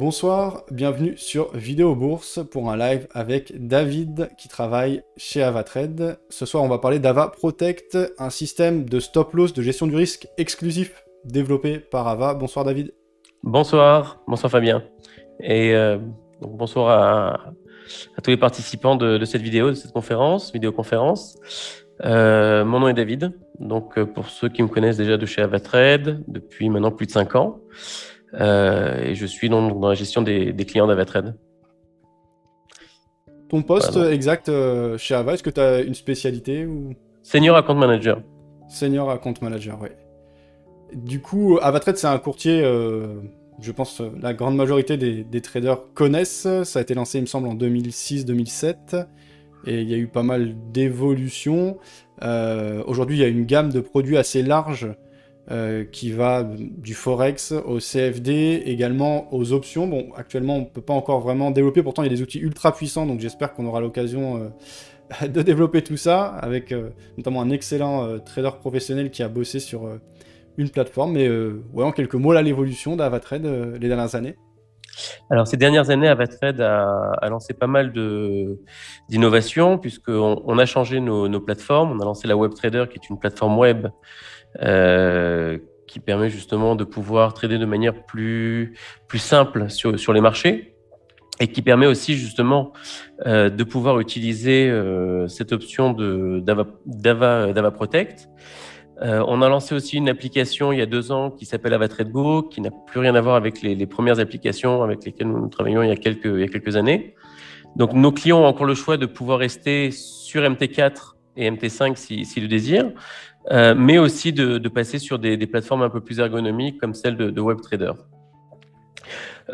Bonsoir, bienvenue sur Vidéo Bourse pour un live avec David qui travaille chez AvaTrade. Ce soir, on va parler d'Ava Protect, un système de stop loss de gestion du risque exclusif développé par Ava. Bonsoir David. Bonsoir, bonsoir Fabien. Et euh, bonsoir à, tous les participants de, cette vidéo, de cette conférence, vidéoconférence. Euh, mon nom est David. Donc, euh, pour ceux qui me connaissent déjà de chez Avatrade, depuis maintenant plus de 5 ans. Euh, et je suis dans, dans la gestion des, clients d'Avatrade. Ton poste exact euh, chez Ava, est-ce que tu as une spécialité ou... Senior Account Manager. Senior Account Manager, oui. Du coup, Avatrade, c'est un courtier, je pense, la grande majorité des, des, traders connaissent. Ça a été lancé, il me semble, en 2006-2007 et il y a eu pas mal d'évolutions. Euh, aujourd'hui, il y a une gamme de produits assez large euh, qui va du forex au CFD, également aux options. Bon, actuellement, on ne peut pas encore vraiment développer, pourtant il y a des outils ultra puissants, donc j'espère qu'on aura l'occasion euh, de développer tout ça, avec notamment un excellent trader professionnel qui a bossé sur une plateforme. Mais ouais, en quelques mots, là, l'évolution d'Avatrade les dernières années. Alors, ces dernières années, Avatrade a, lancé pas mal d'innovations, puisqu'on on a changé nos, plateformes. On a lancé la WebTrader, qui est une plateforme web euh, qui permet justement de pouvoir trader de manière plus, simple sur, les marchés et qui permet aussi justement euh, de pouvoir utiliser euh, cette option d'Ava Protect euh, on a lancé aussi une application il y a deux ans qui s'appelle Avatrade qui n'a plus rien à voir avec les, premières applications avec lesquelles nous travaillions il y a quelques, années. Donc nos clients ont encore le choix de pouvoir rester sur MT4 et MT5 s'ils si, le désirent, euh, mais aussi de, passer sur des, plateformes un peu plus ergonomiques comme celle de, de WebTrader.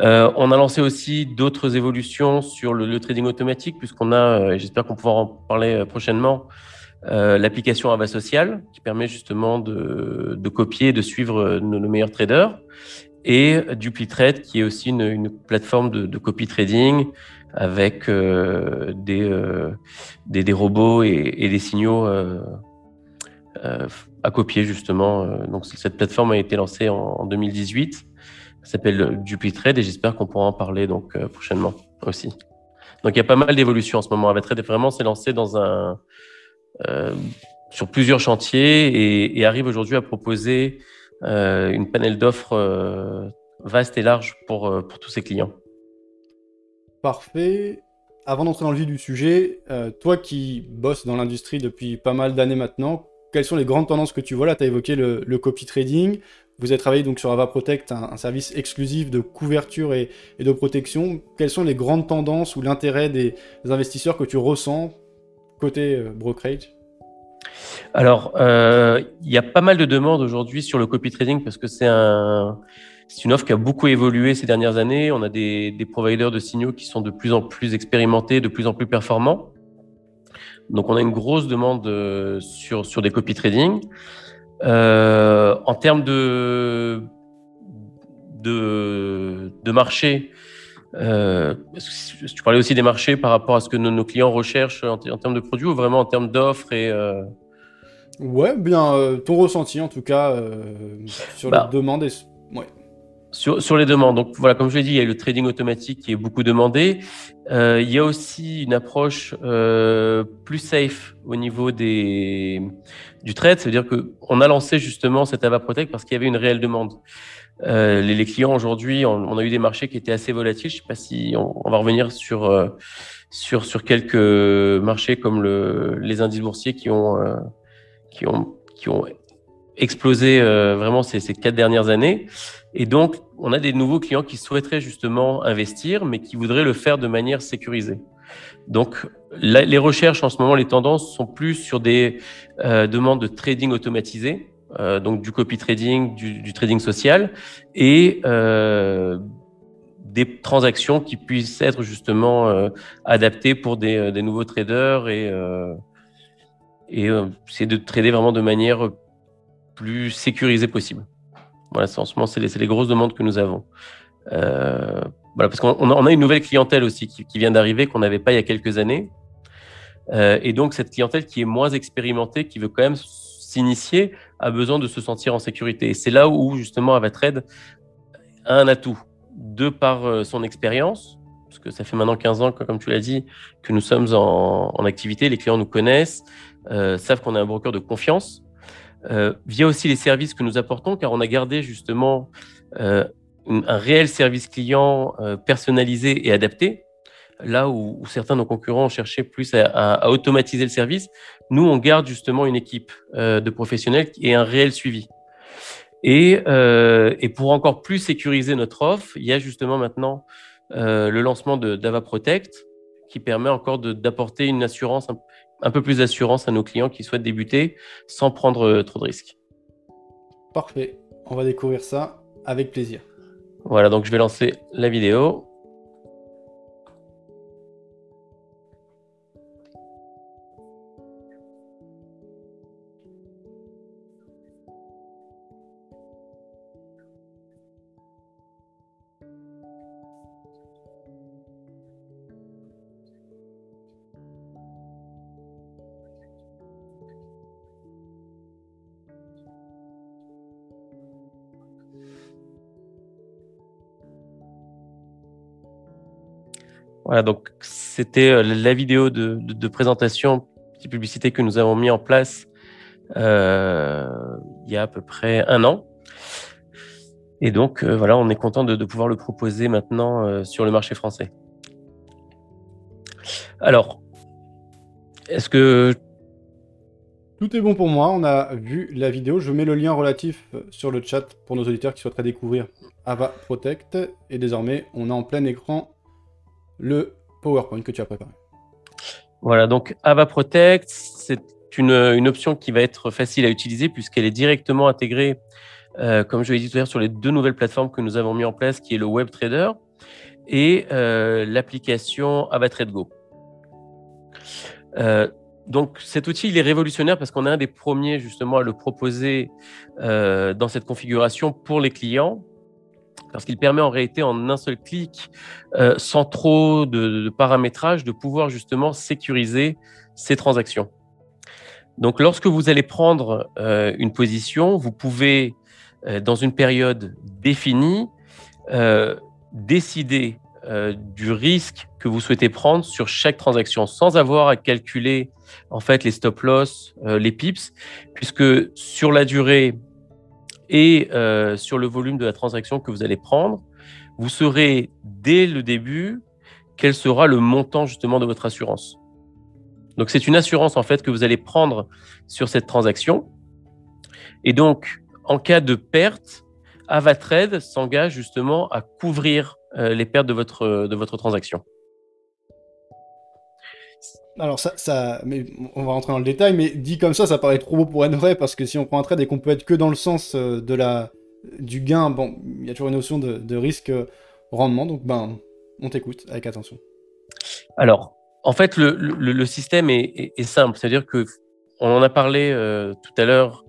Euh, on a lancé aussi d'autres évolutions sur le, le, trading automatique, puisqu'on a, j'espère qu'on pourra en parler prochainement, euh, l'application Ava Social, qui permet justement de, copier et de suivre nos, meilleurs traders, et DupliTrade, qui est aussi une, plateforme de, copy trading avec euh, euh, des, des, robots et, des signaux à copier justement. Donc cette plateforme a été lancée en, 2018. Elle s'appelle DupliTrade et j'espère qu'on pourra en parler donc prochainement aussi. Donc il y a pas mal d'évolutions en ce moment. Avatrade vraiment s'est lancé dans un euh, sur plusieurs chantiers et, arrive aujourd'hui à proposer euh, une panel d'offres euh, vaste et large pour, pour tous ses clients. Parfait. Avant d'entrer dans le vif du sujet, toi qui bosses dans l'industrie depuis pas mal d'années maintenant, quelles sont les grandes tendances que tu vois là? Tu as évoqué le, copy trading. Vous avez travaillé donc sur Ava Protect, un, service exclusif de couverture et, de protection. Quelles sont les grandes tendances ou l'intérêt des, investisseurs que tu ressens côté brokerage alors, euh, il y a pas mal de demandes aujourd'hui sur le copy trading parce que c'est un, une offre qui a beaucoup évolué ces dernières années. On a des, providers de signaux qui sont de plus en plus expérimentés, de plus en plus performants. Donc, on a une grosse demande euh, sur, sur des copy trading. Euh, en termes de marché, euh, tu parlais aussi des marchés par rapport à ce que nos, clients recherchent en, termes de produits ou vraiment en termes d'offres et euh... Ouais, bien euh, ton ressenti en tout cas sur les bah. demandes. Et... Ouais. Sur, sur, les demandes. Donc voilà, comme je l'ai dit, il y a le trading automatique qui est beaucoup demandé. Il y a aussi une approche plus safe au niveau des, du trade. C'est-à-dire qu'on a lancé justement cette Ava Protect parce qu'il y avait une réelle demande. Euh, les, clients aujourd'hui, on, a eu des marchés qui étaient assez volatiles. Je ne sais pas si on, va revenir sur, euh, sur, sur quelques marchés comme le, les indices boursiers qui ont, euh, qui ont, qui ont explosé vraiment ces, ces quatre dernières années. Et donc, on a des nouveaux clients qui souhaiteraient justement investir, mais qui voudraient le faire de manière sécurisée. Donc, les recherches en ce moment, les tendances sont plus sur des demandes de trading automatisé, euh, donc du copy trading, du, trading social, et euh, des transactions qui puissent être justement euh, adaptées pour des, nouveaux traders et, et c'est de trader vraiment de manière plus sécurisée possible. Voilà, en ce moment, c'est les, grosses demandes que nous avons. voilà, parce qu'on a une nouvelle clientèle aussi qui, qui vient d'arriver qu'on n'avait pas il y a quelques années. et donc, cette clientèle qui est moins expérimentée, qui veut quand même s'initier, a besoin de se sentir en sécurité. Et c'est là où justement Avatrade a un atout. de par son expérience, parce que ça fait maintenant 15 ans, comme tu l'as dit, que nous sommes en, activité, les clients nous connaissent, savent qu'on est un broker de confiance, via aussi les services que nous apportons, car on a gardé justement un réel service client personnalisé et adapté là où, certains de nos concurrents ont cherché plus à, automatiser le service, nous, on garde justement une équipe euh, de professionnels et un réel suivi. Euh, et, pour encore plus sécuriser notre offre, il y a justement maintenant euh, le lancement de d'Ava Protect qui permet encore d'apporter une assurance, un, peu plus d'assurance à nos clients qui souhaitent débuter sans prendre trop de risques. Parfait, on va découvrir ça avec plaisir. Voilà, donc je vais lancer la vidéo. Voilà, donc c'était euh, la vidéo de, présentation, petite publicité que nous avons mis en place euh, il y a à peu près un an. Et donc, euh, voilà, on est content de, pouvoir le proposer maintenant sur le marché français. Alors, est-ce que... Tout est bon pour moi, on a vu la vidéo. Je mets le lien relatif sur le chat pour nos auditeurs qui souhaiteraient découvrir Ava Protect. Et désormais, on a en plein écran le PowerPoint que tu as préparé. Voilà, donc Ava Protect, c'est une, option qui va être facile à utiliser puisqu'elle est directement intégrée, euh, comme je l'ai dit tout à l'heure, sur les deux nouvelles plateformes que nous avons mis en place, qui est le WebTrader et euh, l'application AvaTradeGo. Euh, donc cet outil, il est révolutionnaire parce qu'on est un des premiers justement à le proposer dans cette configuration pour les clients parce qu'il permet en réalité en un seul clic, euh, sans trop de, paramétrage, de pouvoir justement sécuriser ces transactions. Donc lorsque vous allez prendre euh, une position, vous pouvez, euh, dans une période définie, décider du risque que vous souhaitez prendre sur chaque transaction sans avoir à calculer en fait les stop loss, les pips, puisque sur la durée, et euh, sur le volume de la transaction que vous allez prendre, vous saurez dès le début quel sera le montant justement de votre assurance. Donc c'est une assurance en fait que vous allez prendre sur cette transaction. Et donc en cas de perte, Avatrade s'engage justement à couvrir euh, les pertes de votre, de votre transaction. Alors ça, ça, mais on va rentrer dans le détail, mais dit comme ça, ça paraît trop beau pour être vrai, parce que si on prend un trade et qu'on peut être que dans le sens euh, de la, du gain, bon, il y a toujours une notion de, risque euh, rendement, donc ben, on t'écoute avec attention. Alors, en fait, le, système est, simple, c'est-à-dire que on en a parlé euh, tout à l'heure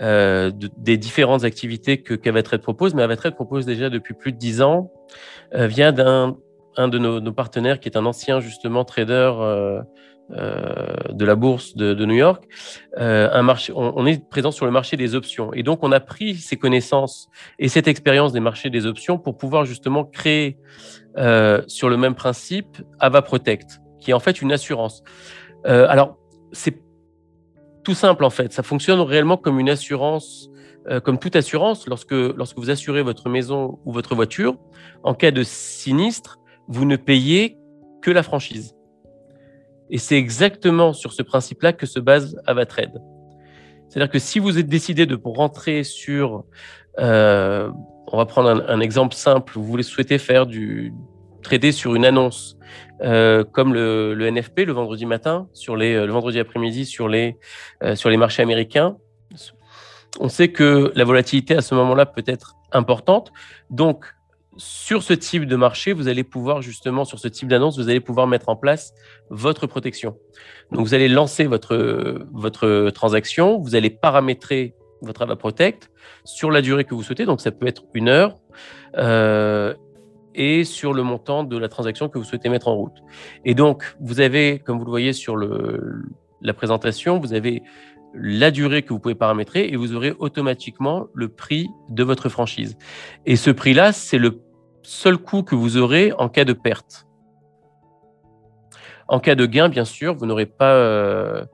des différentes activités que qu'Avatrade propose, mais Avatrade propose déjà depuis plus de dix ans, vient d'un un de nos, partenaires qui est un ancien justement trader euh, euh, de la bourse de, New York, euh, un marché, on, est présent sur le marché des options. Et donc, on a pris ces connaissances et cette expérience des marchés des options pour pouvoir justement créer sur le même principe Ava Protect, qui est en fait une assurance. alors, c'est tout simple en fait. Ça fonctionne réellement comme une assurance comme toute assurance, lorsque, lorsque vous assurez votre maison ou votre voiture, en cas de sinistre, vous ne payez que la franchise. Et c'est exactement sur ce principe-là que se base Avatrade. C'est-à-dire que si vous êtes décidé de rentrer sur, euh, on va prendre un, exemple simple, vous voulez souhaiter faire du trader sur une annonce, euh, comme le, NFP le vendredi matin, sur le vendredi après-midi sur les, euh, sur les marchés américains. On sait que la volatilité à ce moment-là peut être importante. Donc, sur ce type de marché, vous allez pouvoir justement, sur ce type d'annonce, vous allez pouvoir mettre en place votre protection. Donc, vous allez lancer votre, votre transaction, vous allez paramétrer votre Ava Protect sur la durée que vous souhaitez, donc ça peut être une heure, euh, et sur le montant de la transaction que vous souhaitez mettre en route. Et donc, vous avez, comme vous le voyez sur le, la présentation, vous avez la durée que vous pouvez paramétrer et vous aurez automatiquement le prix de votre franchise. Et ce prix-là, c'est le seul coût que vous aurez en cas de perte. En cas de gain, bien sûr, vous n'aurez pas, euh,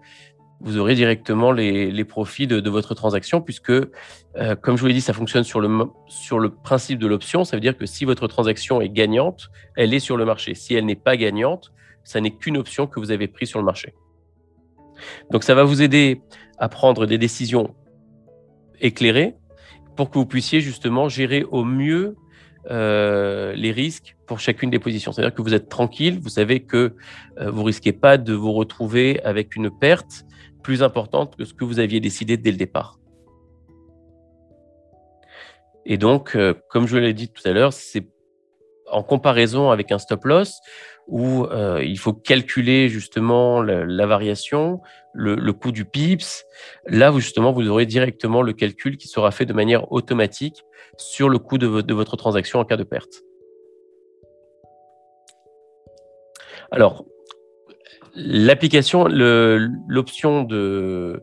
vous aurez directement les, profits de, votre transaction, puisque, euh, comme je vous l'ai dit, ça fonctionne sur le, sur le principe de l'option. Ça veut dire que si votre transaction est gagnante, elle est sur le marché. Si elle n'est pas gagnante, ça n'est qu'une option que vous avez prise sur le marché. Donc, ça va vous aider à prendre des décisions éclairées pour que vous puissiez justement gérer au mieux euh, les risques pour chacune des positions. C'est-à-dire que vous êtes tranquille, vous savez que euh, vous risquez pas de vous retrouver avec une perte plus importante que ce que vous aviez décidé dès le départ. Et donc, euh, comme je l'ai dit tout à l'heure, c'est en comparaison avec un stop loss où il faut calculer justement la, variation, le, coût du pips. Là, vous, justement, vous aurez directement le calcul qui sera fait de manière automatique sur le coût de, votre transaction en cas de perte. Alors, l'application, l'option de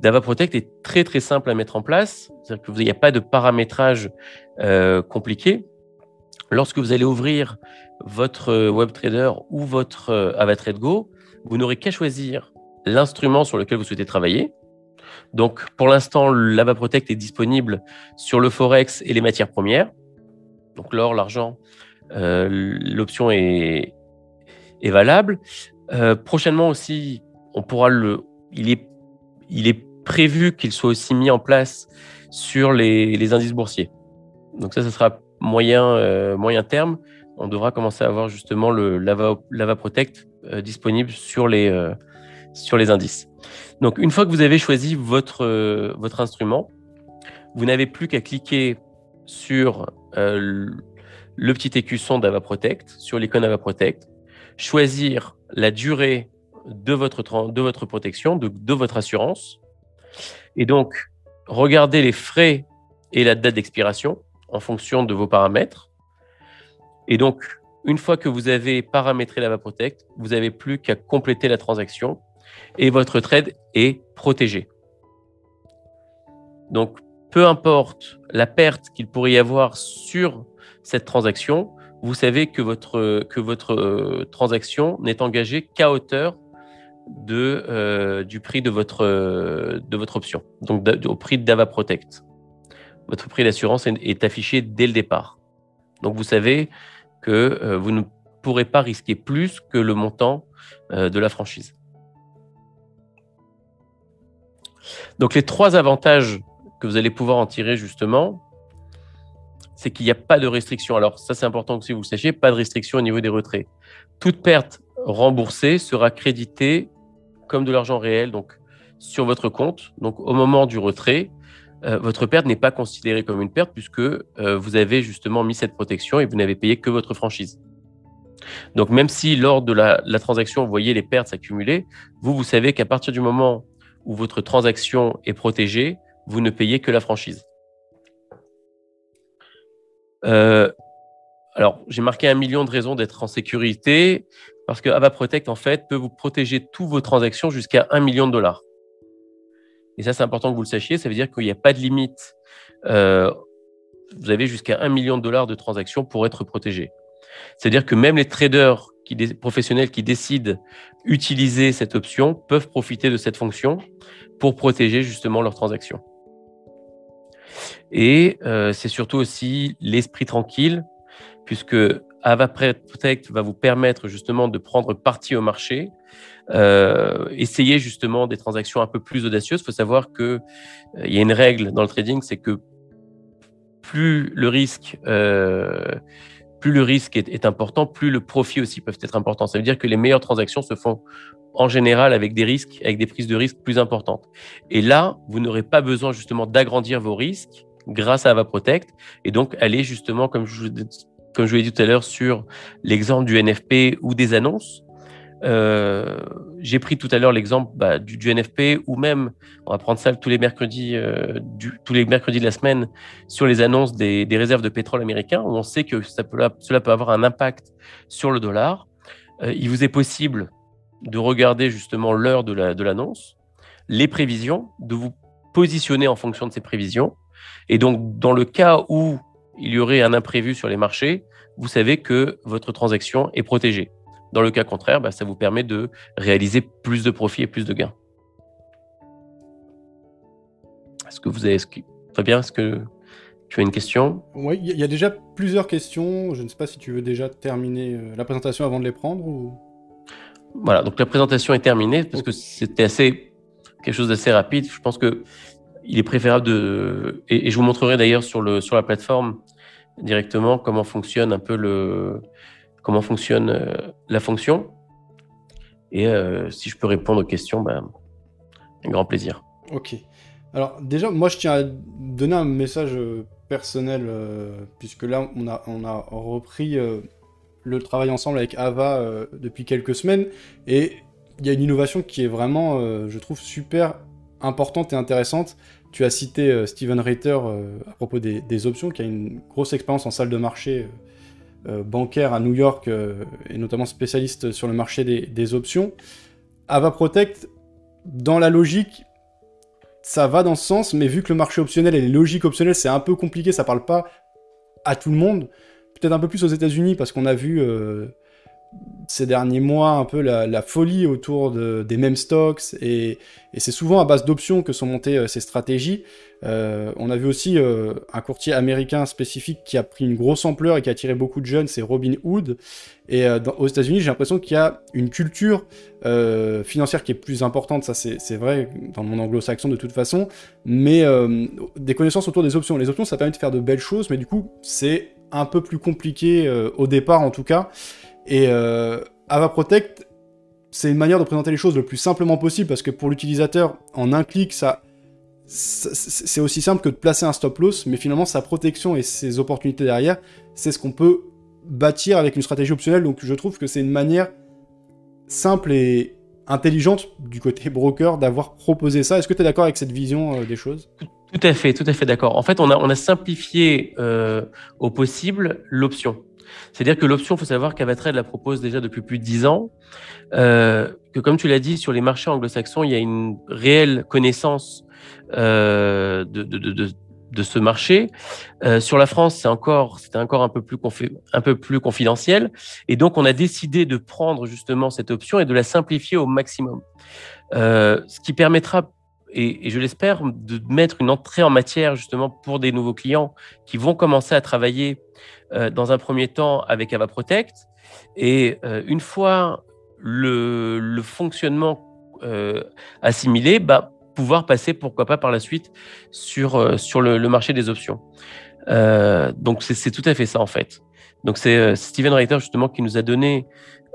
d'Ava Protect est très très simple à mettre en place. C'est-à-dire qu'il n'y a pas de paramétrage euh, compliqué. Lorsque vous allez ouvrir votre WebTrader ou votre euh, AvaTrade Go, vous n'aurez qu'à choisir l'instrument sur lequel vous souhaitez travailler. Donc, pour l'instant, l'Ava Protect est disponible sur le Forex et les matières premières. Donc, l'or, l'argent, euh, l'option est, est, valable. Euh, prochainement aussi, on pourra le. Il est, il est prévu qu'il soit aussi mis en place sur les, indices boursiers. Donc, ça, ce sera moyen, euh, moyen terme. On devra commencer à avoir justement le Lava Protect disponible sur les, sur les indices. Donc, une fois que vous avez choisi votre, euh, votre instrument, vous n'avez plus qu'à cliquer sur euh, le petit écusson d'AvaProtect, sur l'icône AvaProtect, choisir la durée de votre, de votre protection, de, de votre assurance, et donc regarder les frais et la date d'expiration en fonction de vos paramètres. Et donc, une fois que vous avez paramétré l'AvaProtect, vous n'avez plus qu'à compléter la transaction et votre trade est protégé. Donc, peu importe la perte qu'il pourrait y avoir sur cette transaction, vous savez que votre, que votre euh, transaction n'est engagée qu'à hauteur de, euh, du prix de votre, euh, de votre option, donc au prix d'Ava Protect. Votre prix d'assurance est, affiché dès le départ. Donc vous savez que vous ne pourrez pas risquer plus que le montant de la franchise. Donc les trois avantages que vous allez pouvoir en tirer justement, c'est qu'il n'y a pas de restriction. Alors ça c'est important que si vous le sachiez, pas de restriction au niveau des retraits. Toute perte remboursée sera créditée comme de l'argent réel donc sur votre compte. Donc au moment du retrait, euh, votre perte n'est pas considérée comme une perte puisque euh, vous avez justement mis cette protection et vous n'avez payé que votre franchise. Donc même si lors de la, la transaction, vous voyez les pertes s'accumuler, vous, vous savez qu'à partir du moment où votre transaction est protégée, vous ne payez que la franchise. Euh, alors, j'ai marqué un million de raisons d'être en sécurité parce que Ava Protect, en fait, peut vous protéger toutes vos transactions jusqu'à un million de dollars. Et ça, c'est important que vous le sachiez. Ça veut dire qu'il n'y a pas de limite. Euh, vous avez jusqu'à un million de dollars de transactions pour être protégé. C'est-à-dire que même les traders qui, professionnels qui décident d'utiliser cette option peuvent profiter de cette fonction pour protéger justement leurs transactions. Et euh, c'est surtout aussi l'esprit tranquille, puisque Ava Protect va vous permettre justement de prendre parti au marché, euh, essayer justement des transactions un peu plus audacieuses. Il faut savoir qu'il euh, y a une règle dans le trading, c'est que plus le risque plus le risque est, important, plus le profit aussi peut être important. Ça veut dire que les meilleures transactions se font en général avec des risques, avec des prises de risques plus importantes. Et là, vous n'aurez pas besoin justement d'agrandir vos risques grâce à AvaProtect et donc aller justement, comme je, comme je vous l'ai dit tout à l'heure, sur l'exemple du NFP ou des annonces, euh, j'ai pris tout à l'heure l'exemple bah, du, NFP ou même, on va prendre ça tous les mercredis, euh, tous les mercredis de la semaine sur les annonces des, réserves de pétrole américains où on sait que cela peut avoir un impact sur le dollar. Euh, il vous est possible de regarder justement l'heure de l'annonce, les prévisions, de vous positionner en fonction de ces prévisions. Et donc, dans le cas où il y aurait un imprévu sur les marchés, vous savez que votre transaction est protégée. Dans le cas contraire, bah, ça vous permet de réaliser plus de profits et plus de gains. Est-ce que vous avez... Très bien, est-ce que tu as une question? Oui, il y a déjà plusieurs questions. Je ne sais pas si tu veux déjà terminer euh, la présentation avant de les prendre ou... Voilà, donc la présentation est terminée parce que c'était assez quelque chose d'assez rapide. Je pense que il est préférable de et, je vous montrerai d'ailleurs sur le sur la plateforme directement comment fonctionne un peu le comment fonctionne euh, la fonction. Et euh, si je peux répondre aux questions, ben, un grand plaisir. Ok. Alors déjà, moi je tiens à donner un message euh, personnel, puisque là on a, repris le travail ensemble avec Ava depuis quelques semaines, et il y a une innovation qui est vraiment, je trouve, super importante et intéressante. Tu as cité Steven Reiter à propos des, options, qui a une grosse expérience en salle de marché bancaire à New York euh, et notamment spécialiste sur le marché des, options. Ava Protect, dans la logique, ça va dans ce sens, mais vu que le marché optionnel et les logiques optionnelles, c'est un peu compliqué, ça parle pas à tout le monde. Peut-être un peu plus aux États-Unis parce qu'on a vu euh, ces derniers mois un peu la, folie autour des mêmes stocks et, c'est souvent à base d'options que sont montées euh, ces stratégies. Euh, on a vu aussi euh, un courtier américain spécifique qui a pris une grosse ampleur et qui a attiré beaucoup de jeunes, c'est Robinhood. Et aux États-Unis, j'ai l'impression qu'il y a une culture financière qui est plus importante, ça c'est vrai dans le monde anglo-saxon de toute façon, mais des connaissances autour des options. Les options, ça permet de faire de belles choses, mais du coup, c'est un peu plus compliqué au départ en tout cas. Et euh, Ava Protect, c'est une manière de présenter les choses le plus simplement possible parce que pour l'utilisateur, en un clic, ça, c'est aussi simple que de placer un stop loss, mais finalement sa protection et ses opportunités derrière, c'est ce qu'on peut bâtir avec une stratégie optionnelle. Donc je trouve que c'est une manière simple et intelligente du côté broker d'avoir proposé ça. Est-ce que tu es d'accord avec cette vision euh, des choses? Tout à fait, tout à fait d'accord. En fait, on a, on a simplifié euh, au possible l'option. C'est-à-dire que l'option, il faut savoir qu'Avatrade la propose déjà depuis plus de dix ans, euh, que comme tu l'as dit, sur les marchés anglo-saxons, il y a une réelle connaissance euh, de, de, de, ce marché. Euh, sur la France, c'est encore, encore un peu plus un peu plus confidentiel, et donc on a décidé de prendre justement cette option et de la simplifier au maximum, ce qui permettra et, je l'espère, de mettre une entrée en matière justement pour des nouveaux clients qui vont commencer à travailler euh, dans un premier temps avec AvaProtect. Et euh, une fois le, le fonctionnement euh, assimilé, bah, pouvoir passer, pourquoi pas, par la suite sur, sur le, le marché des options. donc, c'est tout à fait ça, en fait. Donc, c'est Steven Reiter, justement, qui nous a donné,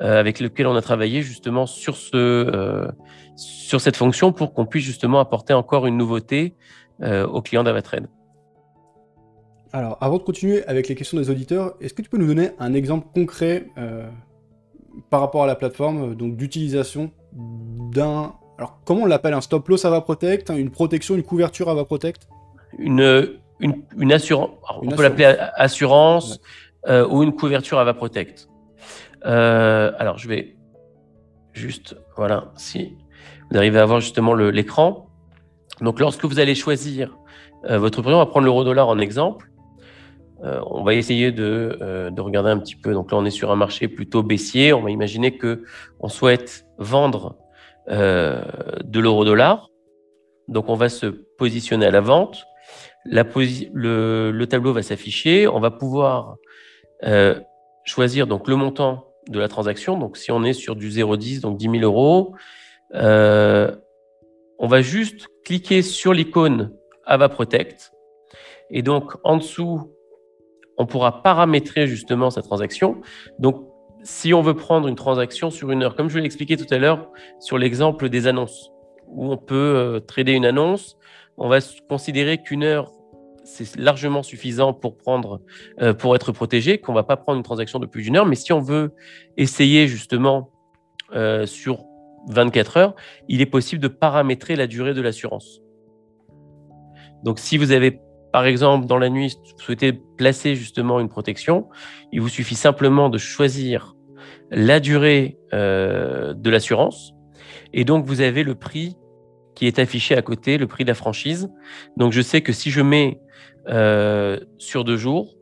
avec lequel on a travaillé, justement, sur, ce, sur cette fonction pour qu'on puisse, justement, apporter encore une nouveauté aux clients d'Avatrade. Alors, avant de continuer avec les questions des auditeurs, est-ce que tu peux nous donner un exemple concret euh, par rapport à la plateforme, euh, donc d'utilisation d'un... Alors, comment on l'appelle Un stop loss va Protect Une protection, une couverture va Protect une, une, assurance. on peut l'appeler assurance euh, ou une couverture va Protect. Alors, je vais juste... Voilà, si vous arrivez à voir justement l'écran. Donc, lorsque vous allez choisir votre prix, on va prendre l'euro dollar en exemple. Euh, on va essayer euh, de, regarder un petit peu. Donc là, on est sur un marché plutôt baissier. On va imaginer que on souhaite vendre euh, de l'euro-dollar. Donc on va se positionner à la vente. le, tableau va s'afficher. On va pouvoir choisir donc le montant de la transaction. Donc si on est sur du 0,10, donc 10 000 euros, on va juste cliquer sur l'icône Ava Protect. Et donc en dessous, on pourra paramétrer justement sa transaction. Donc, si on veut prendre une transaction sur une heure, comme je l'ai expliqué tout à l'heure sur l'exemple des annonces, où on peut euh, trader une annonce, on va considérer qu'une heure, c'est largement suffisant pour euh, être protégé, qu'on va pas prendre une transaction de plus d'une heure. Mais si on veut essayer justement euh, sur 24 heures, il est possible de paramétrer la durée de l'assurance. Donc, si vous avez par exemple, dans la nuit, vous souhaitez placer justement une protection, il vous suffit simplement de choisir la durée euh, de l'assurance. Et donc, vous avez le prix qui est affiché à côté, le prix de la franchise. Donc, je sais que si je mets euh, sur deux jours,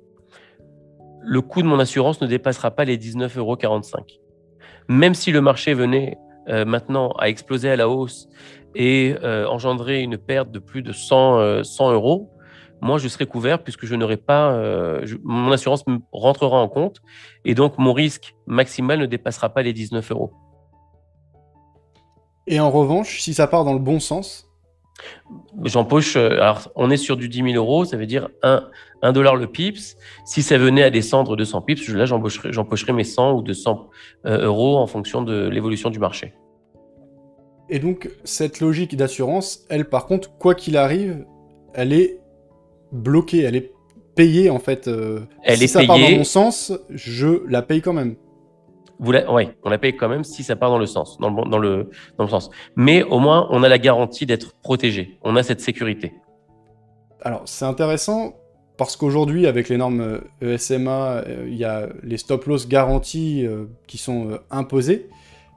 le coût de mon assurance ne dépassera pas les 19,45 euros. Même si le marché venait euh, maintenant à exploser à la hausse et euh, engendrer une perte de plus de 100, 100 euros, moi je serai couvert puisque je n'aurai pas, mon assurance rentrera en compte et donc mon risque maximal ne dépassera pas les 19 euros. Et en revanche, si ça part dans le bon sens, J'empoche, euh, alors on est sur du 10 000 euros, ça veut dire 1, dollar le pips. Si ça venait à descendre de 100 pips, là j'empocherais mes 100 ou 200 euh, euros en fonction de l'évolution du marché. Et donc cette logique d'assurance, elle par contre, quoi qu'il arrive, elle est bloquée, elle est payée en fait. Euh, elle si est ça payée. part dans mon sens, je la paye quand même. Oui, on la paye quand même si ça part dans le sens, dans le, dans le, dans le sens. Mais au moins, on a la garantie d'être protégé. On a cette sécurité. Alors, c'est intéressant parce qu'aujourd'hui, avec les normes ESMA, euh, e il y a les stop-loss garantis euh, qui sont euh, imposés.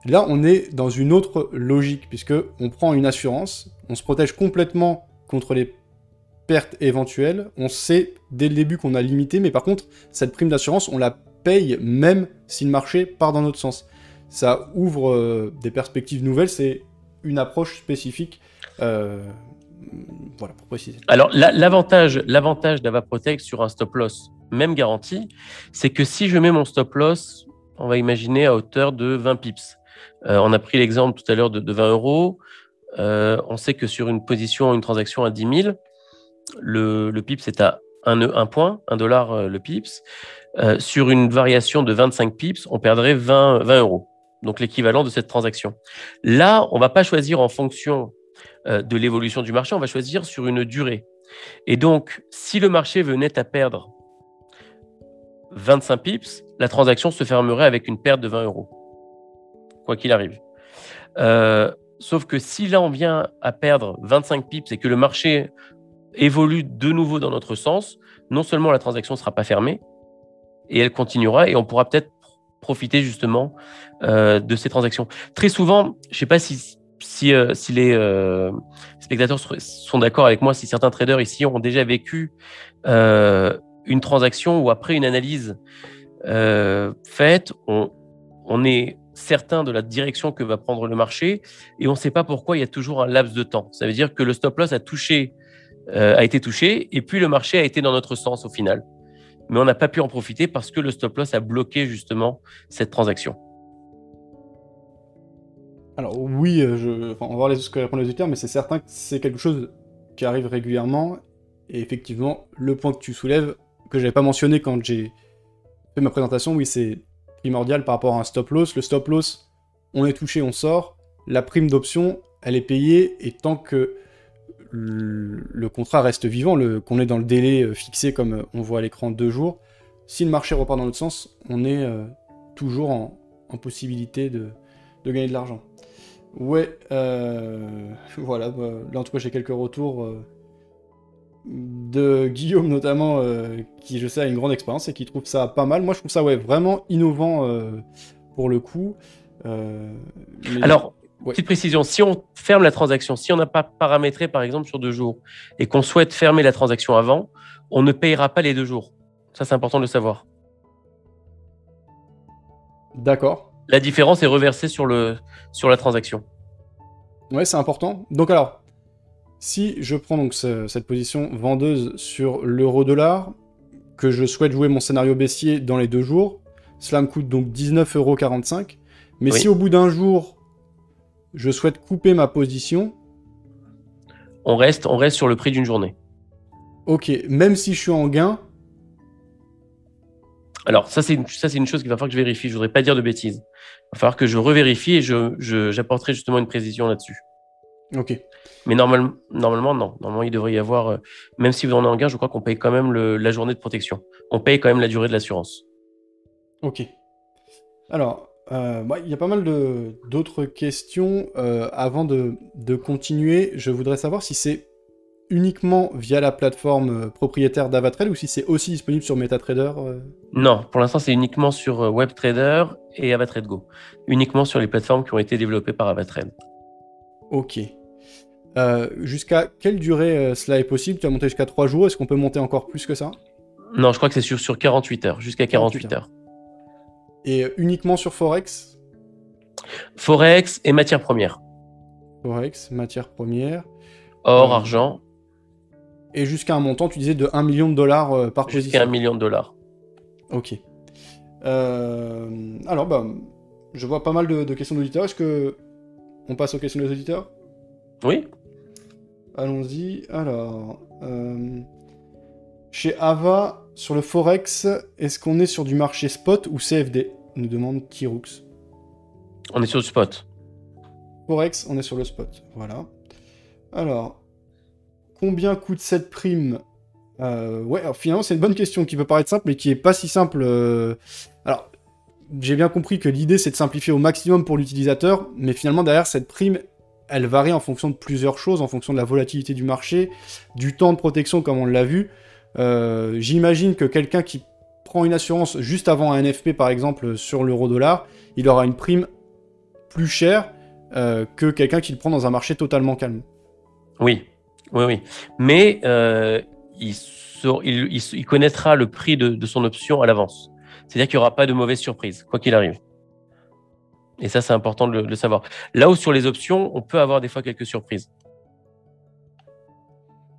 Là, on est dans une autre logique, puisque on prend une assurance, on se protège complètement contre les pertes éventuelles. On sait dès le début qu'on a limité, mais par contre, cette prime d'assurance, on la paye même si le marché part dans notre sens. Ça ouvre euh, des perspectives nouvelles, c'est une approche spécifique. Euh, voilà, pour préciser. Alors, l'avantage l'avantage d'Avaprotect sur un stop loss, même garantie, c'est que si je mets mon stop loss, on va imaginer à hauteur de 20 pips. Euh, on a pris l'exemple tout à l'heure de, 20 euros. on sait que sur une position, une transaction à 10 000, le, le pips est à 1, 1 point, 1 dollar le pips. Euh, sur une variation de 25 pips, on perdrait 20, 20 euros. Donc l'équivalent de cette transaction. Là, on ne va pas choisir en fonction euh, de l'évolution du marché, on va choisir sur une durée. Et donc, si le marché venait à perdre 25 pips, la transaction se fermerait avec une perte de 20 euros, quoi qu'il arrive. Euh, sauf que si là on vient à perdre 25 pips et que le marché évolue de nouveau dans notre sens, non seulement la transaction ne sera pas fermée, et elle continuera et on pourra peut-être profiter justement euh, de ces transactions. Très souvent, je ne sais pas si, si, euh, les euh, spectateurs sont d'accord avec moi, si certains traders ici ont déjà vécu une transaction où après une analyse faite, on, on est certain de la direction que va prendre le marché et on ne sait pas pourquoi il y a toujours un laps de temps. Ça veut dire que le stop loss a touché, a été touché et puis le marché a été dans notre sens au final mais on n'a pas pu en profiter parce que le stop loss a bloqué justement cette transaction. Alors oui, euh, je... on va voir ce que répondent les auditeurs, mais c'est certain que c'est quelque chose qui arrive régulièrement. Et effectivement, le point que tu soulèves, que je n'avais pas mentionné quand j'ai fait ma présentation, oui, c'est primordial par rapport à un stop loss. Le stop loss, on est touché, on sort. La prime d'option, elle est payée, et tant que le contrat reste vivant, qu'on est dans le délai euh, fixé comme euh, on voit à l'écran deux jours, si le marché repart dans l'autre sens, on est euh, toujours en, possibilité de, gagner de l'argent. Ouais, voilà, bah, là en tout cas j'ai quelques retours de Guillaume notamment, qui je sais a une grande expérience et qui trouve ça pas mal. Moi je trouve ça vraiment innovant pour le coup. Alors, Petite précision, si on ferme la transaction, si on n'a pas paramétré par exemple sur deux jours et qu'on souhaite fermer la transaction avant, on ne payera pas les deux jours. Ça, c'est important de le savoir. D'accord. La différence est reversée sur, le, sur la transaction. Ouais, c'est important. Donc alors, si je prends donc cette position vendeuse sur l'euro-dollar, que je souhaite jouer mon scénario baissier dans les deux jours, cela me coûte donc 19,45€. Mais si au bout d'un jour, je souhaite couper ma position. On reste, on reste sur le prix d'une journée. Ok, même si je suis en gain. Alors, ça, c'est une, une chose qu'il va falloir que je vérifie. Je ne voudrais pas dire de bêtises. Il va falloir que je revérifie et j'apporterai justement une précision là-dessus. Ok. Mais normalement, normalement, non. Normalement, il devrait y avoir, euh, même si vous en êtes en gain, je crois qu'on paye quand même la journée de protection. On paye quand même la durée de l'assurance. Ok. Alors, euh, il y a pas mal d'autres questions. Euh, avant de, continuer, je voudrais savoir si c'est uniquement via la plateforme euh, propriétaire d'Avatrade ou si c'est aussi disponible sur MetaTrader Non, pour l'instant, c'est uniquement sur WebTrader et AvaTradeGo. Uniquement sur les plateformes qui ont été développées par Avatrade. Ok. Jusqu'à quelle durée cela est possible? Tu as monté jusqu'à 3 jours. Est-ce qu'on peut monter encore plus que ça? Non, je crois que c'est sur, sur 48 heures, jusqu'à 48, heures. Et uniquement sur Forex Forex et matières premières. Forex, matières premières. Or, argent. Et jusqu'à un montant, tu disais, de 1 million de dollars euh, par position. Jusqu'à 1 million de dollars. Ok. Euh, alors, bah, je vois pas mal de, questions d'auditeurs. Est-ce que on passe aux questions des auditeurs? Oui. Allons-y. Alors, euh, chez Ava, sur le Forex, est-ce qu'on est sur du marché spot ou CFD nous demande Kirux. On est sur le spot. Forex, on est sur le spot. Voilà. Alors, combien coûte cette prime? Euh, Ouais, alors finalement, c'est une bonne question qui peut paraître simple, mais qui est pas si simple. Euh. Alors, j'ai bien compris que l'idée, c'est de simplifier au maximum pour l'utilisateur, mais finalement, derrière, cette prime, elle varie en fonction de plusieurs choses, en fonction de la volatilité du marché, du temps de protection, comme on l'a vu. Euh, j'imagine que quelqu'un qui prend une assurance juste avant un NFP, par exemple, sur l'euro-dollar, il aura une prime plus chère euh, que quelqu'un qui le prend dans un marché totalement calme. Oui, oui, oui. Mais euh, il, il, connaîtra le prix de, son option à l'avance. C'est-à-dire qu'il n'y aura pas de mauvaise surprise, quoi qu'il arrive. Et ça, c'est important de le, savoir. Là où sur les options, on peut avoir des fois quelques surprises.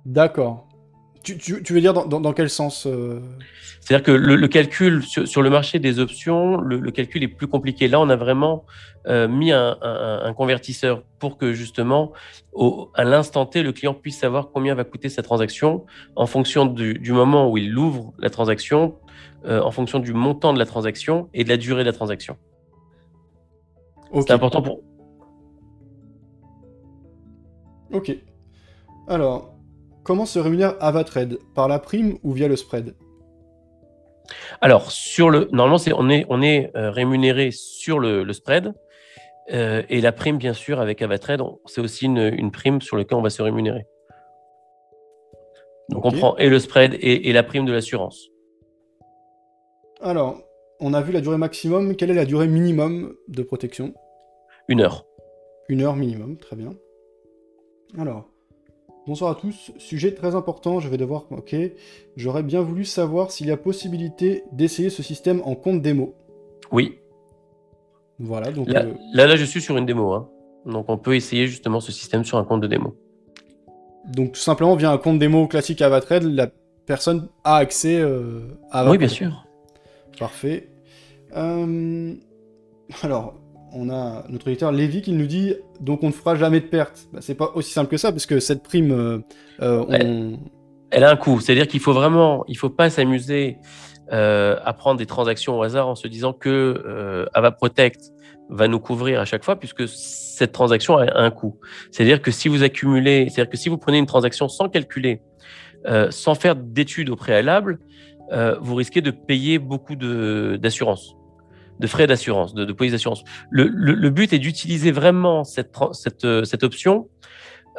D'accord. Tu, veux dire dans, quel sens euh C'est-à-dire que le, calcul sur, le marché des options, le, calcul est plus compliqué. Là, on a vraiment euh, mis un, convertisseur pour que justement, à l'instant T, le client puisse savoir combien va coûter sa transaction en fonction du, moment où il ouvre la transaction, euh, en fonction du montant de la transaction et de la durée de la transaction. C'est important pour. Ok. Alors, Comment se rémunère Avatrade? Par la prime ou via le spread? Alors, sur le, normalement, on est, on est euh, rémunéré sur le, spread. Euh, et la prime, bien sûr, avec Avatrade, c'est aussi une, prime sur laquelle on va se rémunérer. Donc, on prend et le spread et, la prime de l'assurance. Alors, on a vu la durée maximum. Quelle est la durée minimum de protection? Une heure. Une heure minimum, très bien. Alors, Bonsoir à tous. Sujet très important, je vais devoir... Ok. J'aurais bien voulu savoir s'il y a possibilité d'essayer ce système en compte démo. Oui. Voilà, donc... Là, euh, là, je suis sur une démo. Hein. Donc on peut essayer justement ce système sur un compte de démo. Donc tout simplement, via un compte démo classique Avatrade, la personne a accès euh, à... Oui, bien sûr. Parfait. Euh, alors, on a notre éditeur Lévi qui nous dit donc on ne fera jamais de perte. Bah, c'est pas aussi simple que ça parce que cette prime, euh, euh, elle, a un coût. C'est-à-dire qu'il faut vraiment, il faut pas s'amuser euh, à prendre des transactions au hasard en se disant que Ava Protect va nous couvrir à chaque fois puisque cette transaction a un coût. C'est-à-dire que si vous accumulez, c'est-à-dire que si vous prenez une transaction sans calculer, sans faire d'études au préalable, vous risquez de payer beaucoup d'assurance de frais d'assurance, de, police d'assurance. Le, but est d'utiliser vraiment cette, cette option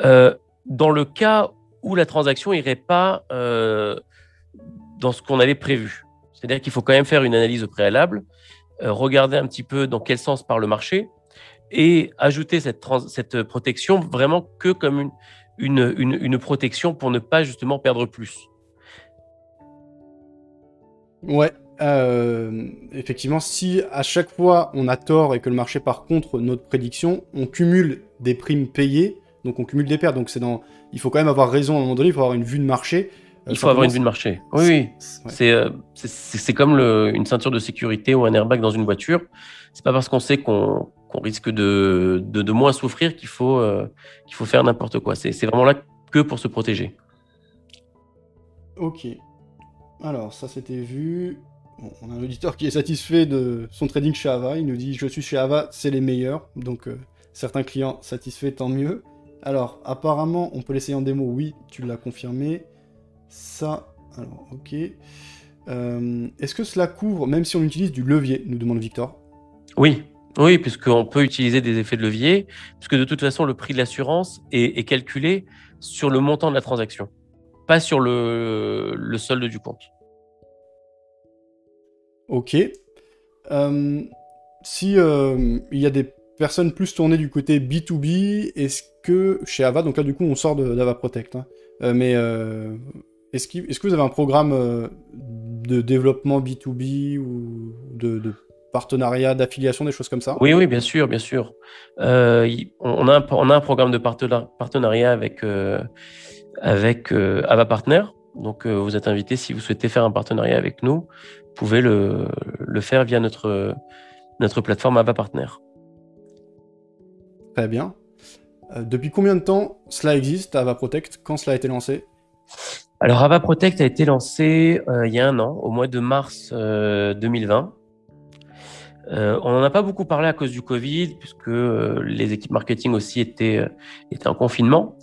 euh, dans le cas où la transaction irait pas euh, dans ce qu'on avait prévu. C'est-à-dire qu'il faut quand même faire une analyse au préalable, euh, regarder un petit peu dans quel sens part le marché et ajouter cette, protection vraiment que comme une, une protection pour ne pas justement perdre plus. Ouais, euh, effectivement, si à chaque fois on a tort et que le marché par contre notre prédiction, on cumule des primes payées, donc on cumule des pertes. Donc c'est dans, il faut quand même avoir raison à un moment donné, il faut avoir une vue de marché. Euh, il faut avoir une vue de marché. Oui, oui. Euh, c'est comme une ceinture de sécurité ou un airbag dans une voiture. C'est pas parce qu'on sait qu'on risque de, de, moins souffrir qu'il faut, qu'il faut faire n'importe quoi. C'est vraiment là que pour se protéger. Ok. Alors, ça c'était vu on a un auditeur qui est satisfait de son trading chez Ava. Il nous dit Je suis chez Ava, c'est les meilleurs. Donc, euh, certains clients satisfaits, tant mieux. Alors, apparemment, on peut l'essayer en démo. Oui, tu l'as confirmé. Ça, alors, ok. Euh, est-ce que cela couvre, même si on utilise du levier nous demande Victor. Oui, oui, puisqu'on peut utiliser des effets de levier, puisque de toute façon, le prix de l'assurance est, calculé sur le montant de la transaction, pas sur le solde du compte. Ok. Euh, si euh, il y a des personnes plus tournées du côté B2B, est-ce que chez Ava, donc là du coup on sort d'Ava Protect, hein, euh, mais est-ce, est que vous avez un programme de développement B2B ou de, partenariat, d'affiliation, des choses comme ça? Oui, oui, bien sûr, bien sûr. Euh, on, a un, programme de partenariat avec, euh, avec euh, Ava Partner. Donc, vous êtes invité, si vous souhaitez faire un partenariat avec nous, vous pouvez le, le faire via notre, notre plateforme Ava Partner. Très bien. depuis combien de temps cela existe, Ava Protect? Quand cela a été lancé? Alors, Ava Protect a été lancé il y a un an, au mois de mars 2020. Euh, on n'en a pas beaucoup parlé à cause du Covid, puisque euh, les équipes marketing aussi étaient, euh, étaient en confinement.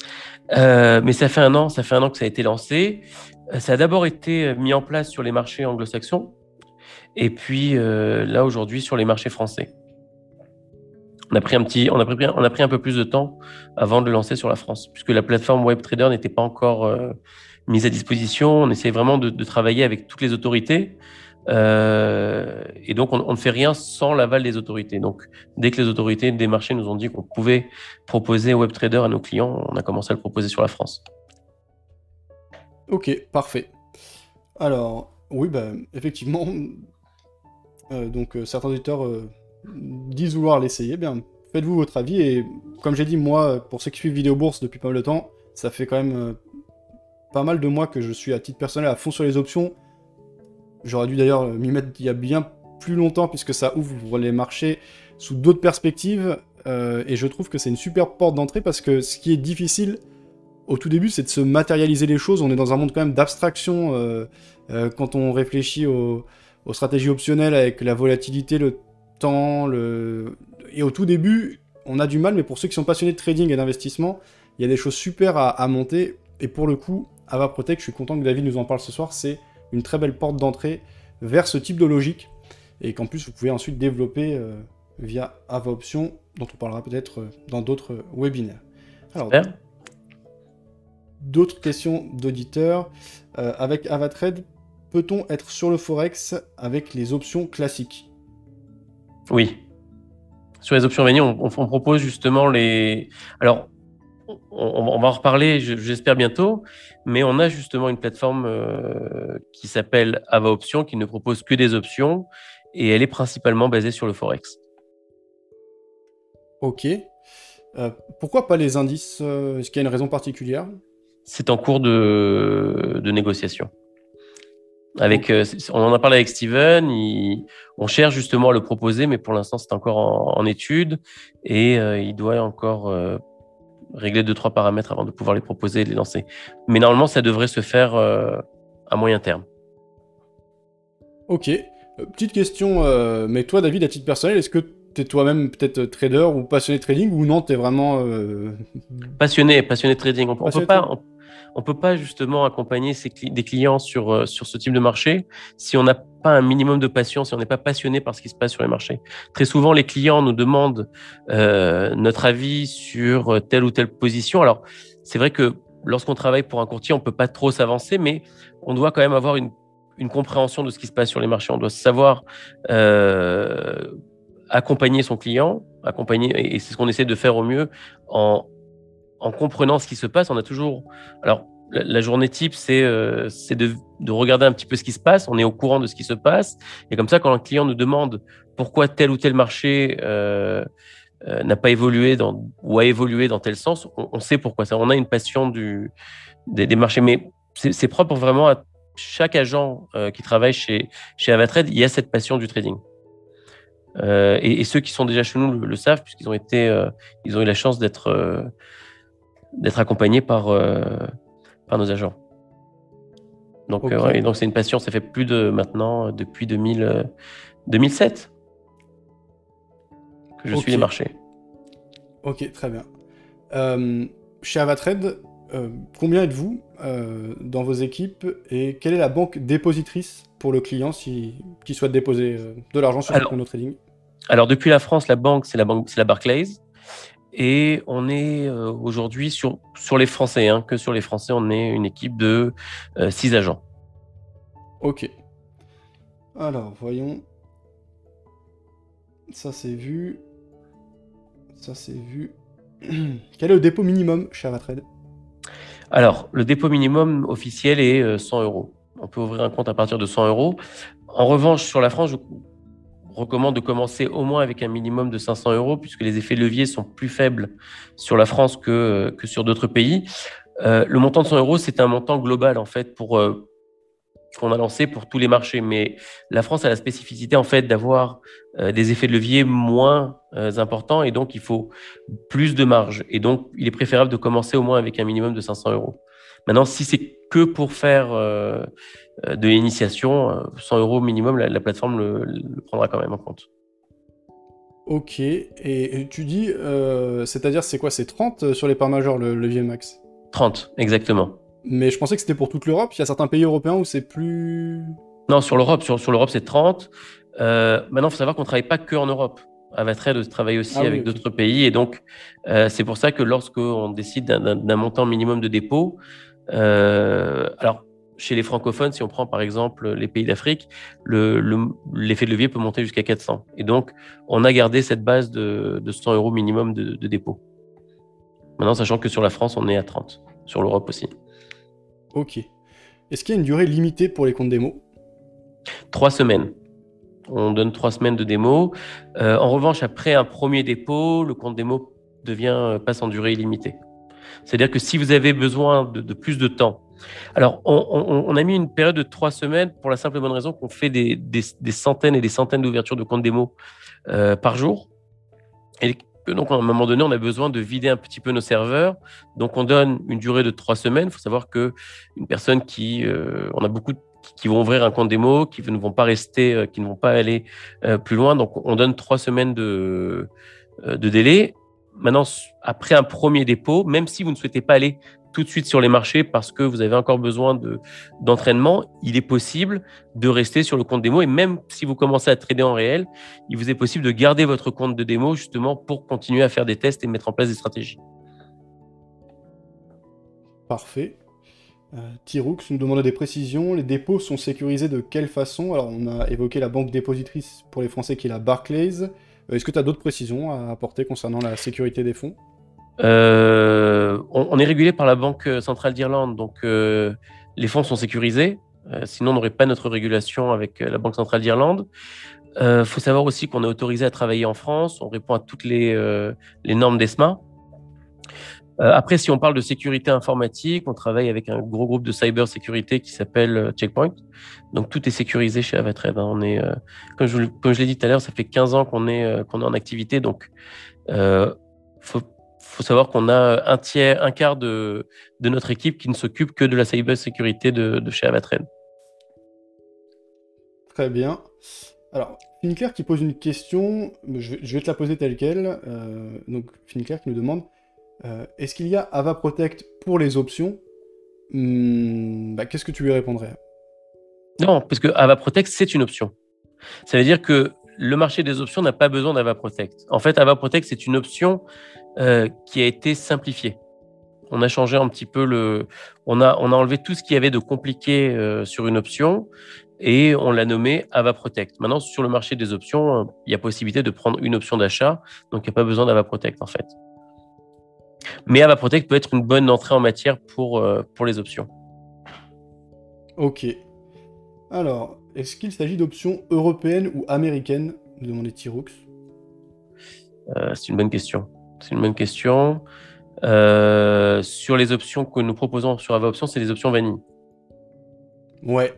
Mais ça fait un an, ça fait un an que ça a été lancé. Ça a d'abord été mis en place sur les marchés anglo-saxons, et puis là aujourd'hui sur les marchés français. On a pris un petit, on a pris, on a pris un peu plus de temps avant de le lancer sur la France, puisque la plateforme WebTrader n'était pas encore mise à disposition. On essayait vraiment de travailler avec toutes les autorités. Euh, et donc, on, ne fait rien sans l'aval des autorités. Donc, dès que les autorités des marchés nous ont dit qu'on pouvait proposer WebTrader à nos clients, on a commencé à le proposer sur la France. Ok, parfait. Alors, oui, bah, effectivement, euh, donc euh, certains auditeurs disent vouloir l'essayer. Bien, faites-vous votre avis. Et comme j'ai dit, moi, pour ceux qui suivent Vidéo Bourse depuis pas mal de temps, ça fait quand même pas mal de mois que je suis à titre personnel à fond sur les options J'aurais dû d'ailleurs m'y mettre il y a bien plus longtemps puisque ça ouvre les marchés sous d'autres perspectives. Euh, et je trouve que c'est une super porte d'entrée parce que ce qui est difficile au tout début, c'est de se matérialiser les choses. On est dans un monde quand même d'abstraction euh, euh, quand on réfléchit aux, stratégies optionnelles avec la volatilité, le temps. Le... Et au tout début, on a du mal, mais pour ceux qui sont passionnés de trading et d'investissement, il y a des choses super à, à monter. Et pour le coup, Ava Protect, je suis content que David nous en parle ce soir, c'est une très belle porte d'entrée vers ce type de logique et qu'en plus vous pouvez ensuite développer euh, via Ava Option, dont on parlera peut-être euh, dans d'autres webinaires. Alors, d'autres questions d'auditeurs. Euh, avec AvaTrade, peut-on être sur le Forex avec les options classiques? Oui. Sur les options venues, on, on, propose justement les. Alors, on, va en reparler, j'espère bientôt, mais on a justement une plateforme euh, qui s'appelle Ava Options, qui ne propose que des options, et elle est principalement basée sur le Forex. Ok. Euh, pourquoi pas les indices euh, Est-ce qu'il y a une raison particulière? C'est en cours de, négociation. Avec, on en a parlé avec Steven, on cherche justement à le proposer, mais pour l'instant c'est encore en, en, étude et il doit encore régler deux, trois paramètres avant de pouvoir les proposer et les lancer. Mais normalement, ça devrait se faire euh, à moyen terme. Ok. Euh, petite question, euh, mais toi, David, à titre personnel, est-ce que tu es toi-même peut-être trader ou passionné de trading ou non, tu es vraiment. Passionné, passionné de trading. On, ne peut pas. On, peut pas justement accompagner des clients sur, sur ce type de marché si on n'a pas un minimum de passion, si on n'est pas passionné par ce qui se passe sur les marchés. Très souvent, les clients nous demandent euh, notre avis sur telle ou telle position. Alors, c'est vrai que lorsqu'on travaille pour un courtier, on peut pas trop s'avancer, mais on doit quand même avoir une, une, compréhension de ce qui se passe sur les marchés. On doit savoir euh, accompagner son client, accompagner, et c'est ce qu'on essaie de faire au mieux en, en comprenant ce qui se passe. On a toujours, alors la, journée type, c'est euh, de, de, regarder un petit peu ce qui se passe. On est au courant de ce qui se passe. Et comme ça, quand un client nous demande pourquoi tel ou tel marché euh, euh, n'a pas évolué ou a évolué dans tel sens, on, sait pourquoi ça. On a une passion des, marchés. Mais c'est propre vraiment à chaque agent qui travaille chez, chez Avatrade. Il y a cette passion du trading. Et, ceux qui sont déjà chez nous le, savent puisqu'ils ont ont eu la chance d'être d'être accompagnés par nos agents. Donc, euh, donc c'est une passion. Ça fait plus de maintenant, euh, depuis 2000, 2007, euh, que je suis les marchés. Ok, très bien. chez Avatrade, combien êtes-vous dans vos équipes et quelle est la banque dépositrice pour le client si, qui souhaite déposer de l'argent sur son compte trading? Alors, depuis la France, la banque, c'est la, banque, c'est la Barclays. Et on est euh, aujourd'hui sur, sur les Français, hein, que sur les Français, on est une équipe de 6 euh, agents. Ok. Alors, voyons. Ça, c'est vu. Ça, c'est vu. Quel est le dépôt minimum chez Avatrade Alors, le dépôt minimum officiel est 100 euh, euros On peut ouvrir un compte à partir de 100 euros. En revanche, sur la France, je recommande de commencer au moins avec un minimum de 500 euros, puisque les effets de levier sont plus faibles sur la France que, que sur d'autres pays. Euh, le montant de 100 euros, c'est un montant global, en fait, pour, euh, qu'on a lancé pour tous les marchés. Mais la France a la spécificité, en fait, d'avoir euh, des effets de levier moins importants, et donc il faut plus de marge. Et donc, il est préférable de commencer au moins avec un minimum de 500 euros. Maintenant, si c'est que pour faire de l'initiation, 100 euros minimum, la, plateforme le, prendra quand même en compte. Ok, et tu dis, c'est-à-dire c'est quoi? C'est 30 sur les parts majeures le levier max 30, exactement. Mais je pensais que c'était pour toute l'Europe. Il y a certains pays européens où c'est plus. Non, sur l'Europe, sur, sur l'Europe, c'est 30. Euh, maintenant, il faut savoir qu'on ne travaille pas que en Europe. Avatrade travaille aussi ah avec d'autres pays. Et donc, euh, c'est pour ça que lorsqu'on décide d'un montant minimum de dépôt, euh, alors, chez les francophones, si on prend par exemple les pays d'Afrique, l'effet de levier peut monter jusqu'à 400. Et donc, on a gardé cette base de, de 100 euros minimum de, de dépôt. Maintenant, sachant que sur la France, on est à 30. Sur l'Europe aussi. Ok. Est-ce qu'il y a une durée limitée pour les comptes démo? Trois semaines. On donne trois semaines de démo. Euh, en revanche, après un premier dépôt, le compte démo devient, euh, passe en durée illimitée. C'est-à-dire que si vous avez besoin de, plus de temps, alors on, a mis une période de trois semaines pour la simple et bonne raison qu'on fait des, centaines et des centaines d'ouvertures de comptes démo euh, par jour. Et donc, à un moment donné, on a besoin de vider un petit peu nos serveurs. Donc, on donne une durée de trois semaines. Il faut savoir que une personne qui, euh, on a beaucoup qui vont ouvrir un compte démo, qui ne vont pas rester, euh, qui ne vont pas aller euh, plus loin. Donc, on donne trois semaines de, de délai. Maintenant, après un premier dépôt, même si vous ne souhaitez pas aller tout de suite sur les marchés parce que vous avez encore besoin d'entraînement, il est possible de rester sur le compte démo et même si vous commencez à trader en réel, il vous est possible de garder votre compte de démo justement pour continuer à faire des tests et mettre en place des stratégies. Parfait. Euh, nous demandait des précisions. Les dépôts sont sécurisés de quelle façon? Alors, on a évoqué la banque dépositrice pour les Français qui est la Barclays. Euh, est-ce que tu as d'autres précisions à apporter concernant la sécurité des fonds? Euh, on, est régulé par la Banque centrale d'Irlande, donc euh, les fonds sont sécurisés. Sinon, on n'aurait pas notre régulation avec la Banque centrale d'Irlande. Il faut savoir aussi qu'on est autorisé à travailler en France. On répond à toutes les, les normes d'ESMA. Après, si on parle de sécurité informatique, on travaille avec un gros groupe de cybersécurité qui s'appelle Checkpoint. Donc tout est sécurisé chez Avatrade. Hein. On est, comme je, comme je l'ai dit tout à l'heure, ça fait 15 ans qu'on est, qu'on est en activité. Donc, faut faut savoir qu'on a un tiers, un quart de, notre équipe qui ne s'occupe que de la cybersécurité de, de chez Avatrain. Très bien. Alors, Finclair qui pose une question, je vais, te la poser telle qu'elle. Euh, donc, Finclair qui nous demande euh, est-ce qu'il y a Ava Protect pour les options hmm, bah, Qu'est-ce que tu lui répondrais Non, parce que Ava Protect, c'est une option. Ça veut dire que le marché des options n'a pas besoin d'Ava Protect. En fait, Ava Protect, c'est une option euh, qui a été simplifié. On a changé un petit peu le, on a, on a enlevé tout ce qu'il y avait de compliqué euh, sur une option et on l'a nommé Ava Protect. Maintenant, sur le marché des options, il y a possibilité de prendre une option d'achat, donc il n'y a pas besoin d'Ava Protect en fait. Mais Ava Protect peut être une bonne entrée en matière pour, pour les options. Ok. Alors, est-ce qu'il s'agit d'options européennes ou américaines? nous demandait Tiroux. c'est une bonne question. C'est une bonne question. Euh, sur les options que nous proposons sur Ava Options, c'est des options vanille. Ouais.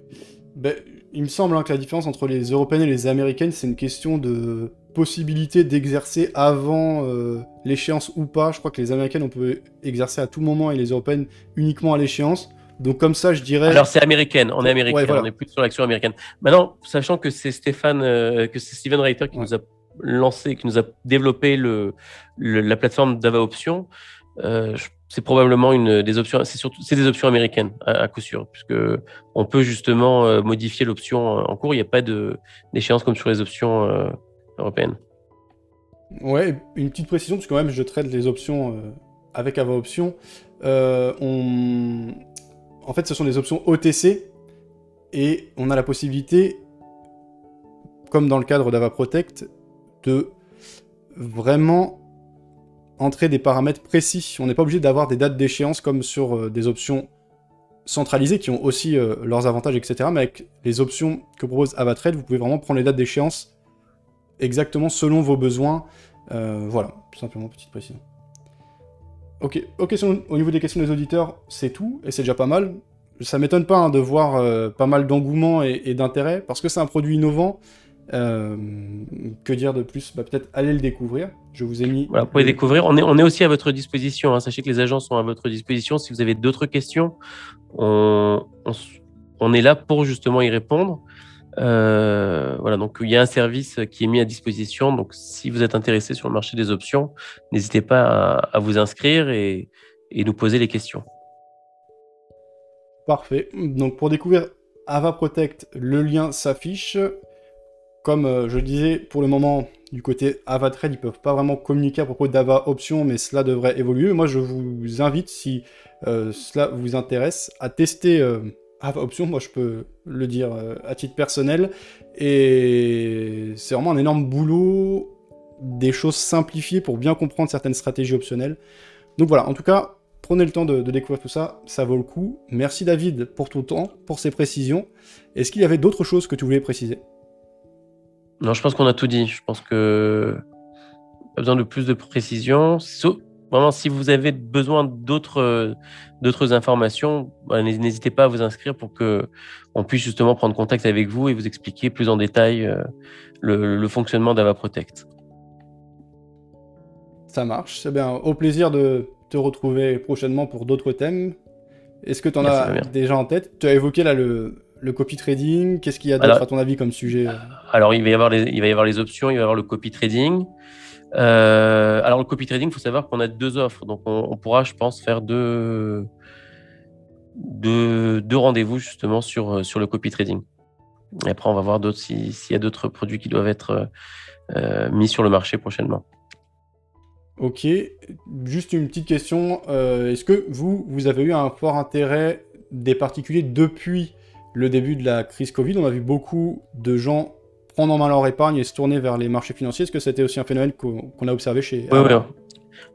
Ben, il me semble hein, que la différence entre les européennes et les américaines, c'est une question de possibilité d'exercer avant euh, l'échéance ou pas. Je crois que les américaines, on peut exercer à tout moment et les européennes uniquement à l'échéance. Donc comme ça, je dirais. Alors c'est américaine, on est américaine, on est plus sur l'action américaine. Maintenant, sachant que c'est Stéphane, euh, que c'est Steven Reiter qui nous a lancé, qui nous a développé le, la plateforme d'Ava Options, euh, c'est probablement une des options. C'est surtout c'est des options américaines à, coup sûr, puisque on peut justement euh, modifier l'option en cours. Il n'y a pas de d'échéance comme sur les options euh, européennes. Ouais, une petite précision parce que quand même je traite les options avec Ava Options. on... En fait, ce sont des options OTC et on a la possibilité, comme dans le cadre d'Ava Protect, de vraiment entrer des paramètres précis. On n'est pas obligé d'avoir des dates d'échéance comme sur euh, des options centralisés qui ont aussi leurs avantages, etc. Mais avec les options que propose Avatrade, vous pouvez vraiment prendre les dates d'échéance exactement selon vos besoins. voilà, tout simplement, petite précision. Ok, au niveau des questions des auditeurs, c'est tout, et c'est déjà pas mal. Ça m'étonne pas hein, de voir euh, pas mal d'engouement et, d'intérêt, parce que c'est un produit innovant. Euh, que dire de plus? Bah, Peut-être aller le découvrir. Je vous ai mis. Voilà, vous pouvez découvrir. On est, on est aussi à votre disposition. Hein. Sachez que les agents sont à votre disposition. Si vous avez d'autres questions, on, on, est là pour justement y répondre. Euh, voilà, donc il y a un service qui est mis à disposition. Donc si vous êtes intéressé sur le marché des options, n'hésitez pas à, vous inscrire et, nous poser les questions. Parfait. Donc pour découvrir Ava Protect, le lien s'affiche. Comme euh, je disais, pour le moment, du côté AvaTrade, ils ne peuvent pas vraiment communiquer à propos d'Ava Options, mais cela devrait évoluer. Moi, je vous invite, si euh, cela vous intéresse, à tester Ava Options. Moi, je peux le dire euh, à titre personnel. Et c'est vraiment un énorme boulot, des choses simplifiées pour bien comprendre certaines stratégies optionnelles. Donc voilà, en tout cas, prenez le temps de, découvrir tout ça, ça vaut le coup. Merci David pour le temps, pour ces précisions. Est-ce qu'il y avait d'autres choses que tu voulais préciser? Non, je pense qu'on a tout dit. Je pense que pas besoin de plus de précisions. Vraiment, si vous avez besoin d'autres d'autres informations, bah, n'hésitez pas à vous inscrire pour que on puisse justement prendre contact avec vous et vous expliquer plus en détail euh, le, fonctionnement d'AvaProtect. Ça marche. C'est bien. Au plaisir de te retrouver prochainement pour d'autres thèmes. Est-ce que tu en as déjà en tête? Tu as évoqué là le, copy trading. Qu'est-ce qu'il y a d'autre à ton avis comme sujet? Alors il va y avoir les, il va y avoir les options, il va y avoir le copy trading. Euh, alors le copy trading, il faut savoir qu'on a deux offres, donc on, pourra, je pense, faire deux, deux, rendez-vous justement sur, sur le copy trading. Et après, on va voir s'il y a d'autres produits qui doivent être euh, mis sur le marché prochainement. Ok, juste une petite question. Euh, est-ce que vous, vous avez eu un fort intérêt des particuliers depuis le début de la crise Covid? On a vu beaucoup de gens prendre en main leur épargne et se tourner vers les marchés financiers Est-ce que c'était aussi un phénomène qu'on a observé chez... Oui, oui.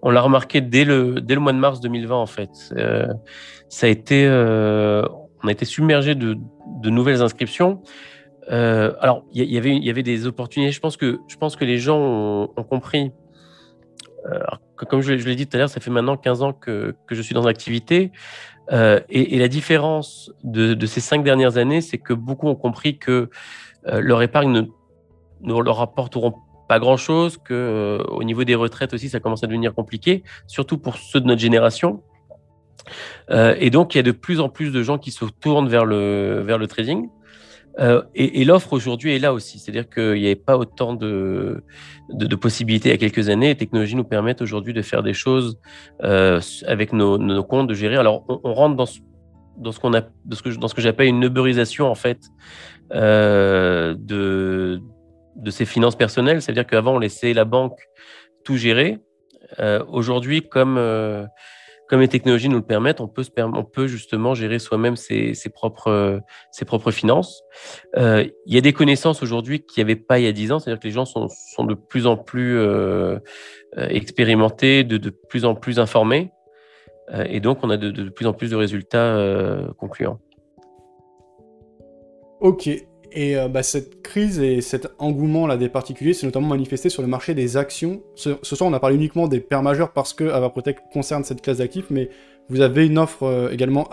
On l'a remarqué dès le, dès le mois de mars 2020, en fait. Euh, ça a été, euh, on a été submergé de, de nouvelles inscriptions. Euh, alors, il y, avait, il y avait des opportunités. Je pense que, je pense que les gens ont, compris. comme je, l'ai dit tout à l'heure, ça fait maintenant 15 ans que, que je suis dans l'activité. Et, et, la différence de, de, ces cinq dernières années, c'est que beaucoup ont compris que euh, leur épargne ne, leur rapporteront pas grand-chose, que euh, au niveau des retraites aussi, ça commence à devenir compliqué, surtout pour ceux de notre génération. Euh, et donc, il y a de plus en plus de gens qui se tournent vers le, trading. et, l'offre aujourd'hui est là aussi. C'est-à-dire qu'il n'y avait pas autant de, possibilités il y a quelques années. Les technologies nous permettent aujourd'hui de faire des choses avec nos, nos, comptes, de gérer. Alors, on, rentre dans ce, dans ce qu'on a, dans ce que, j'appelle une uberisation en fait euh, de, de ses finances personnelles. C'est-à-dire qu'avant, on laissait la banque tout gérer. Euh, aujourd'hui, comme, euh, comme les technologies nous le permettent, on peut, se on peut justement gérer soi-même ses, ses, propres, ses propres finances. il y a des connaissances aujourd'hui qu'il n'y avait pas il y a 10 ans, c'est-à-dire que les gens sont, sont de plus en plus expérimentés, de, de plus en plus informés. Et donc, on a de, de, plus en plus de résultats concluants. Ok. Et euh, bah, cette crise et cet engouement là des particuliers s'est notamment manifesté sur le marché des actions. Ce, soir, on a parlé uniquement des paires majeures parce que Avaprotect concerne cette classe d'actifs, mais vous avez une offre euh, également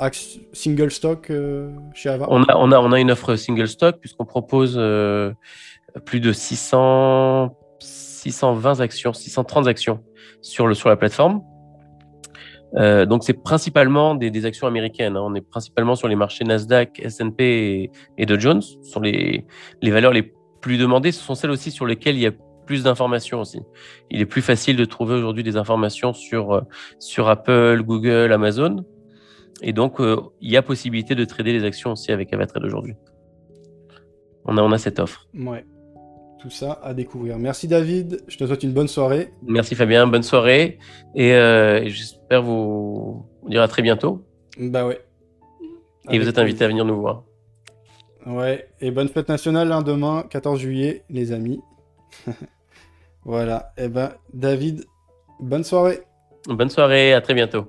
single stock euh, chez Ava? On a, on, a, on a une offre single stock puisqu'on propose plus de 600, 620 actions, 630 actions sur, le, sur la plateforme. Euh, donc, c'est principalement des, actions américaines. Hein. On est principalement sur les marchés Nasdaq, S&P et, Dow Jones. Ce sont les, valeurs les plus demandées. Ce sont celles aussi sur lesquelles il y a plus d'informations aussi. Il est plus facile de trouver aujourd'hui des informations sur, euh, sur Apple, Google, Amazon. Et donc, euh, il y a possibilité de trader les actions aussi avec Avatrade aujourd'hui. On a, on a cette offre. Ouais tout ça à découvrir. Merci David, je te souhaite une bonne soirée. Merci Fabien, bonne soirée et, euh, j'espère vous... dire à très bientôt. Bah ouais. Et vous êtes invité à venir nous voir. Ouais, et bonne fête nationale hein, demain, 14 juillet, les amis. voilà, et eh ben David, bonne soirée. Bonne soirée, à très bientôt.